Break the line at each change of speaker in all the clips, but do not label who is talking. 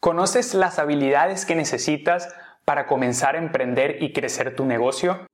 ¿Conoces las habilidades que necesitas para comenzar a emprender y crecer tu negocio?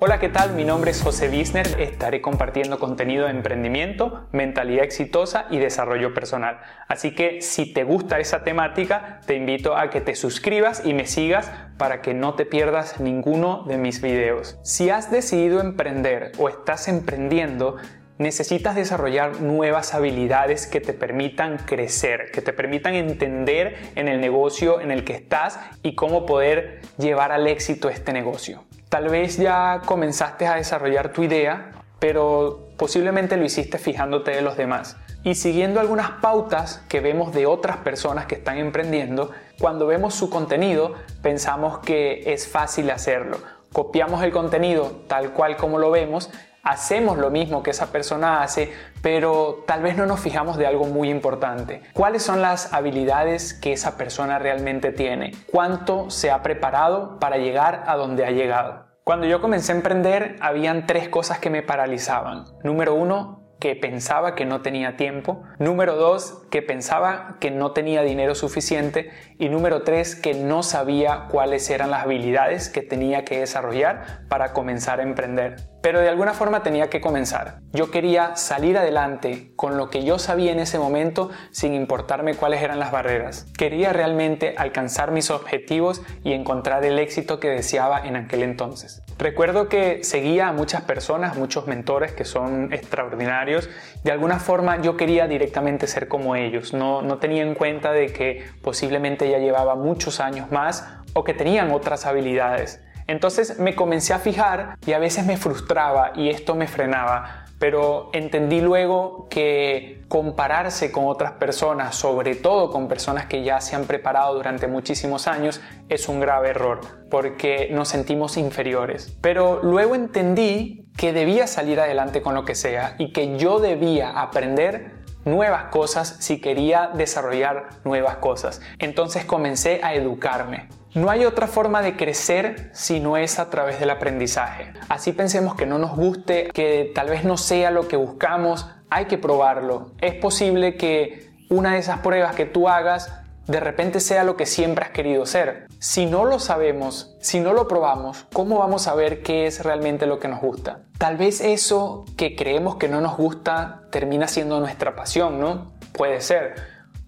Hola, ¿qué tal? Mi nombre es José Wisner. Estaré compartiendo contenido de emprendimiento, mentalidad exitosa y desarrollo personal. Así que si te gusta esa temática, te invito a que te suscribas y me sigas para que no te pierdas ninguno de mis videos. Si has decidido emprender o estás emprendiendo, necesitas desarrollar nuevas habilidades que te permitan crecer, que te permitan entender en el negocio en el que estás y cómo poder llevar al éxito este negocio. Tal vez ya comenzaste a desarrollar tu idea, pero posiblemente lo hiciste fijándote de los demás y siguiendo algunas pautas que vemos de otras personas que están emprendiendo, cuando vemos su contenido pensamos que es fácil hacerlo. Copiamos el contenido tal cual como lo vemos hacemos lo mismo que esa persona hace, pero tal vez no nos fijamos de algo muy importante. ¿Cuáles son las habilidades que esa persona realmente tiene? ¿Cuánto se ha preparado para llegar a donde ha llegado? Cuando yo comencé a emprender, habían tres cosas que me paralizaban. Número uno, que pensaba que no tenía tiempo. Número dos, que pensaba que no tenía dinero suficiente. Y número tres, que no sabía cuáles eran las habilidades que tenía que desarrollar para comenzar a emprender. Pero de alguna forma tenía que comenzar. Yo quería salir adelante con lo que yo sabía en ese momento sin importarme cuáles eran las barreras. Quería realmente alcanzar mis objetivos y encontrar el éxito que deseaba en aquel entonces. Recuerdo que seguía a muchas personas, muchos mentores que son extraordinarios. De alguna forma yo quería directamente ser como ellos. No, no tenía en cuenta de que posiblemente ya llevaba muchos años más o que tenían otras habilidades. Entonces me comencé a fijar y a veces me frustraba y esto me frenaba, pero entendí luego que compararse con otras personas, sobre todo con personas que ya se han preparado durante muchísimos años, es un grave error, porque nos sentimos inferiores. Pero luego entendí que debía salir adelante con lo que sea y que yo debía aprender nuevas cosas si quería desarrollar nuevas cosas. Entonces comencé a educarme. No hay otra forma de crecer si no es a través del aprendizaje. Así pensemos que no nos guste, que tal vez no sea lo que buscamos, hay que probarlo. Es posible que una de esas pruebas que tú hagas de repente sea lo que siempre has querido ser. Si no lo sabemos, si no lo probamos, ¿cómo vamos a ver qué es realmente lo que nos gusta? Tal vez eso que creemos que no nos gusta termina siendo nuestra pasión, ¿no? Puede ser.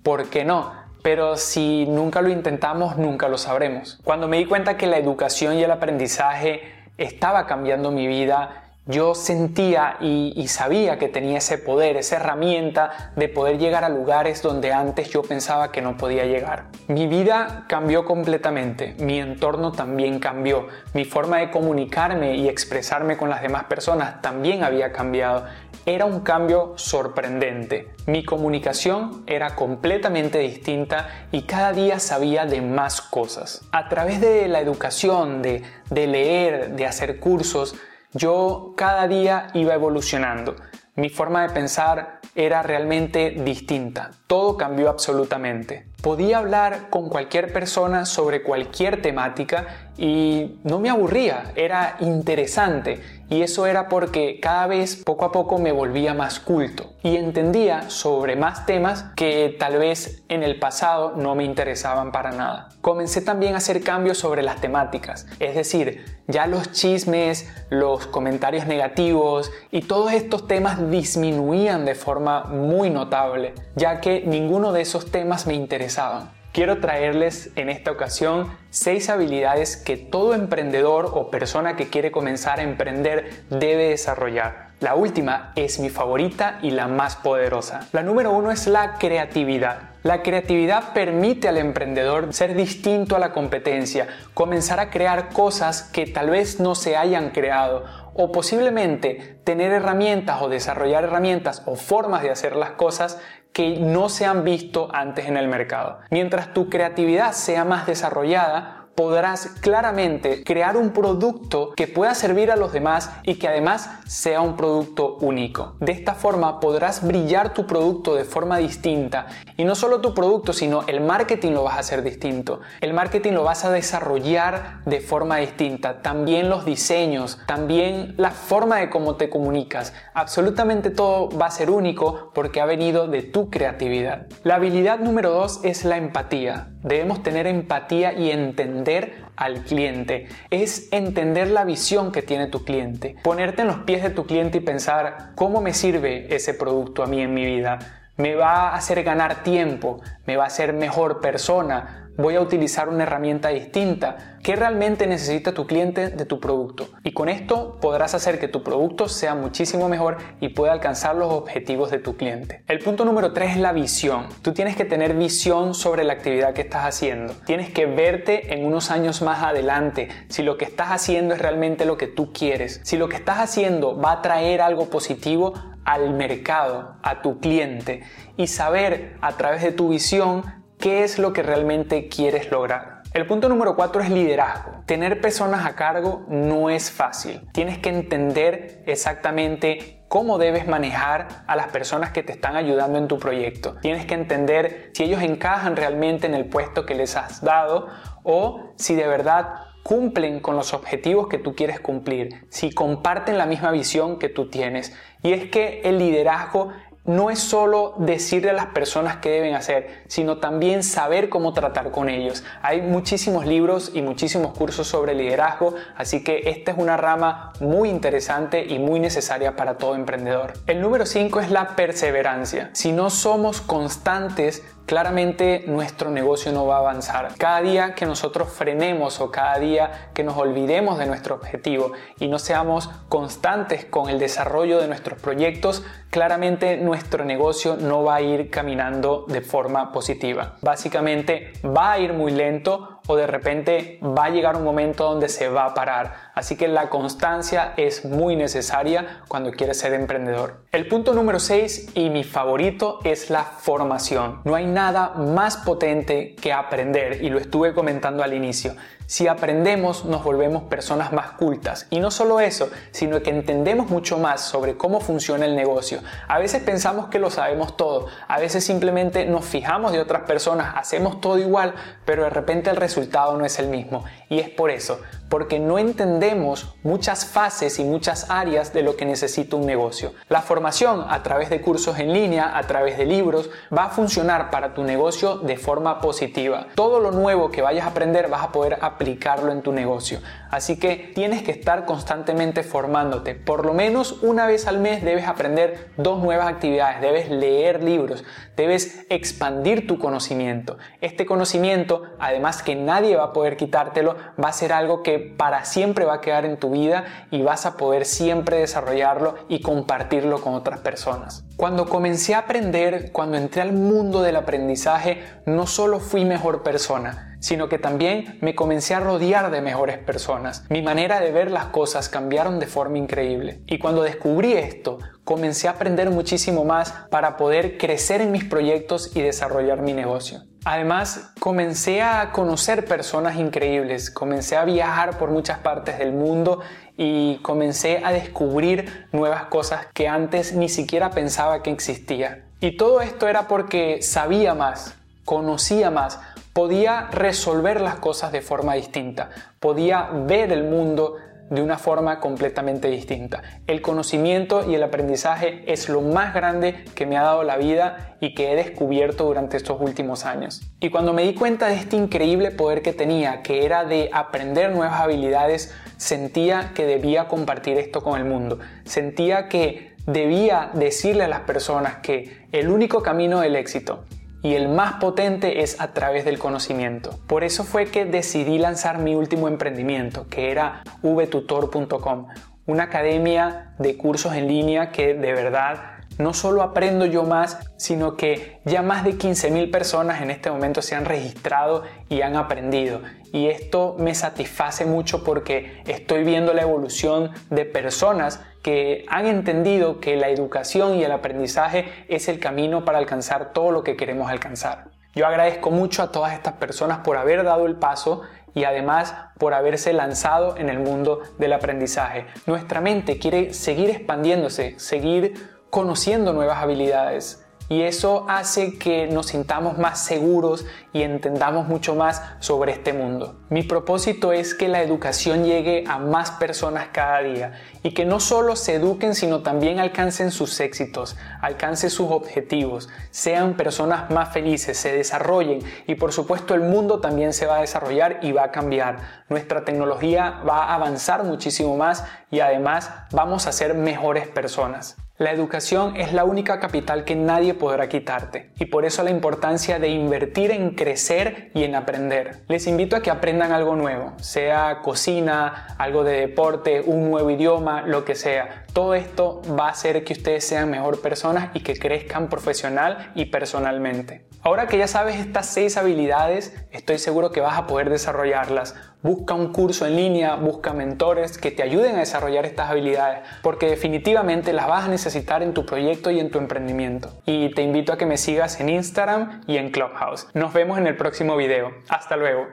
¿Por qué no? pero si nunca lo intentamos, nunca lo sabremos. Cuando me di cuenta que la educación y el aprendizaje estaba cambiando mi vida, yo sentía y, sabía que tenía ese poder, esa herramienta de poder llegar a lugares donde antes yo pensaba que no podía llegar. Mi vida cambió completamente, mi entorno también cambió, mi forma de comunicarme y expresarme con las demás personas también había cambiado. Era un cambio sorprendente. Mi comunicación era completamente distinta y cada día sabía de más cosas. A través de la educación, de, de leer, de hacer cursos, yo cada día iba evolucionando. Mi forma de pensar era realmente distinta. Todo cambió absolutamente. Podía hablar con cualquier persona sobre cualquier temática y no me aburría, era interesante y eso era porque cada vez poco a poco me volvía más culto y entendía sobre más temas que tal vez en el pasado no me interesaban para nada. Comencé también a hacer cambios sobre las temáticas, es decir, ya los chismes, los comentarios negativos y todos estos temas disminuían de forma muy notable, ya que ninguno de esos temas me interesaban. Quiero traerles en esta ocasión seis habilidades que todo emprendedor o persona que quiere comenzar a emprender debe desarrollar. La última es mi favorita y la más poderosa. La número uno es la creatividad. La creatividad permite al emprendedor ser distinto a la competencia, comenzar a crear cosas que tal vez no se hayan creado o posiblemente tener herramientas o desarrollar herramientas o formas de hacer las cosas que no se han visto antes en el mercado. Mientras tu creatividad sea más desarrollada, podrás claramente crear un producto que pueda servir a los demás y que además sea un producto único. De esta forma podrás brillar tu producto de forma distinta y no solo tu producto, sino el marketing lo vas a hacer distinto. El marketing lo vas a desarrollar de forma distinta, también los diseños, también la forma de cómo te comunicas. Absolutamente todo va a ser único porque ha venido de tu creatividad. La habilidad número dos es la empatía. Debemos tener empatía y entender al cliente. Es entender la visión que tiene tu cliente. Ponerte en los pies de tu cliente y pensar cómo me sirve ese producto a mí en mi vida. Me va a hacer ganar tiempo, me va a hacer mejor persona, voy a utilizar una herramienta distinta. ¿Qué realmente necesita tu cliente de tu producto? Y con esto podrás hacer que tu producto sea muchísimo mejor y pueda alcanzar los objetivos de tu cliente. El punto número 3 es la visión. Tú tienes que tener visión sobre la actividad que estás haciendo. Tienes que verte en unos años más adelante si lo que estás haciendo es realmente lo que tú quieres. Si lo que estás haciendo va a traer algo positivo al mercado, a tu cliente y saber a través de tu visión qué es lo que realmente quieres lograr. El punto número cuatro es liderazgo. Tener personas a cargo no es fácil. Tienes que entender exactamente cómo debes manejar a las personas que te están ayudando en tu proyecto. Tienes que entender si ellos encajan realmente en el puesto que les has dado o si de verdad cumplen con los objetivos que tú quieres cumplir, si comparten la misma visión que tú tienes. Y es que el liderazgo no es solo decirle a las personas qué deben hacer, sino también saber cómo tratar con ellos. Hay muchísimos libros y muchísimos cursos sobre liderazgo, así que esta es una rama muy interesante y muy necesaria para todo emprendedor. El número 5 es la perseverancia. Si no somos constantes, claramente nuestro negocio no va a avanzar. Cada día que nosotros frenemos o cada día que nos olvidemos de nuestro objetivo y no seamos constantes con el desarrollo de nuestros proyectos, claramente nuestro negocio no va a ir caminando de forma positiva. Básicamente va a ir muy lento o de repente va a llegar un momento donde se va a parar. Así que la constancia es muy necesaria cuando quieres ser emprendedor. El punto número 6 y mi favorito es la formación. No hay nada más potente que aprender y lo estuve comentando al inicio. Si aprendemos, nos volvemos personas más cultas. Y no solo eso, sino que entendemos mucho más sobre cómo funciona el negocio. A veces pensamos que lo sabemos todo, a veces simplemente nos fijamos de otras personas, hacemos todo igual, pero de repente el resultado no es el mismo. Y es por eso, porque no entendemos muchas fases y muchas áreas de lo que necesita un negocio. La formación a través de cursos en línea, a través de libros, va a funcionar para tu negocio de forma positiva. Todo lo nuevo que vayas a aprender vas a poder aplicarlo en tu negocio. Así que tienes que estar constantemente formándote. Por lo menos una vez al mes debes aprender dos nuevas actividades, debes leer libros, debes expandir tu conocimiento. Este conocimiento, además que nadie va a poder quitártelo, va a ser algo que para siempre va a quedar en tu vida y vas a poder siempre desarrollarlo y compartirlo con otras personas. Cuando comencé a aprender, cuando entré al mundo del aprendizaje, no solo fui mejor persona, sino que también me comencé a rodear de mejores personas. Mi manera de ver las cosas cambiaron de forma increíble. Y cuando descubrí esto, comencé a aprender muchísimo más para poder crecer en mis proyectos y desarrollar mi negocio. Además, comencé a conocer personas increíbles, comencé a viajar por muchas partes del mundo y comencé a descubrir nuevas cosas que antes ni siquiera pensaba que existía. Y todo esto era porque sabía más, conocía más, podía resolver las cosas de forma distinta, podía ver el mundo de una forma completamente distinta. El conocimiento y el aprendizaje es lo más grande que me ha dado la vida y que he descubierto durante estos últimos años. Y cuando me di cuenta de este increíble poder que tenía, que era de aprender nuevas habilidades, sentía que debía compartir esto con el mundo. Sentía que debía decirle a las personas que el único camino del éxito y el más potente es a través del conocimiento. Por eso fue que decidí lanzar mi último emprendimiento, que era vtutor.com, una academia de cursos en línea que de verdad no solo aprendo yo más, sino que ya más de 15.000 personas en este momento se han registrado y han aprendido. Y esto me satisface mucho porque estoy viendo la evolución de personas que han entendido que la educación y el aprendizaje es el camino para alcanzar todo lo que queremos alcanzar. Yo agradezco mucho a todas estas personas por haber dado el paso y además por haberse lanzado en el mundo del aprendizaje. Nuestra mente quiere seguir expandiéndose, seguir conociendo nuevas habilidades y eso hace que nos sintamos más seguros y entendamos mucho más sobre este mundo. Mi propósito es que la educación llegue a más personas cada día y que no solo se eduquen sino también alcancen sus éxitos, alcancen sus objetivos, sean personas más felices, se desarrollen y por supuesto el mundo también se va a desarrollar y va a cambiar. Nuestra tecnología va a avanzar muchísimo más y además vamos a ser mejores personas. La educación es la única capital que nadie podrá quitarte y por eso la importancia de invertir en crecer y en aprender. Les invito a que aprendan algo nuevo, sea cocina, algo de deporte, un nuevo idioma, lo que sea. Todo esto va a hacer que ustedes sean mejor personas y que crezcan profesional y personalmente. Ahora que ya sabes estas seis habilidades, estoy seguro que vas a poder desarrollarlas. Busca un curso en línea, busca mentores que te ayuden a desarrollar estas habilidades, porque definitivamente las vas a necesitar en tu proyecto y en tu emprendimiento. Y te invito a que me sigas en Instagram y en Clubhouse. Nos vemos en el próximo video. Hasta luego.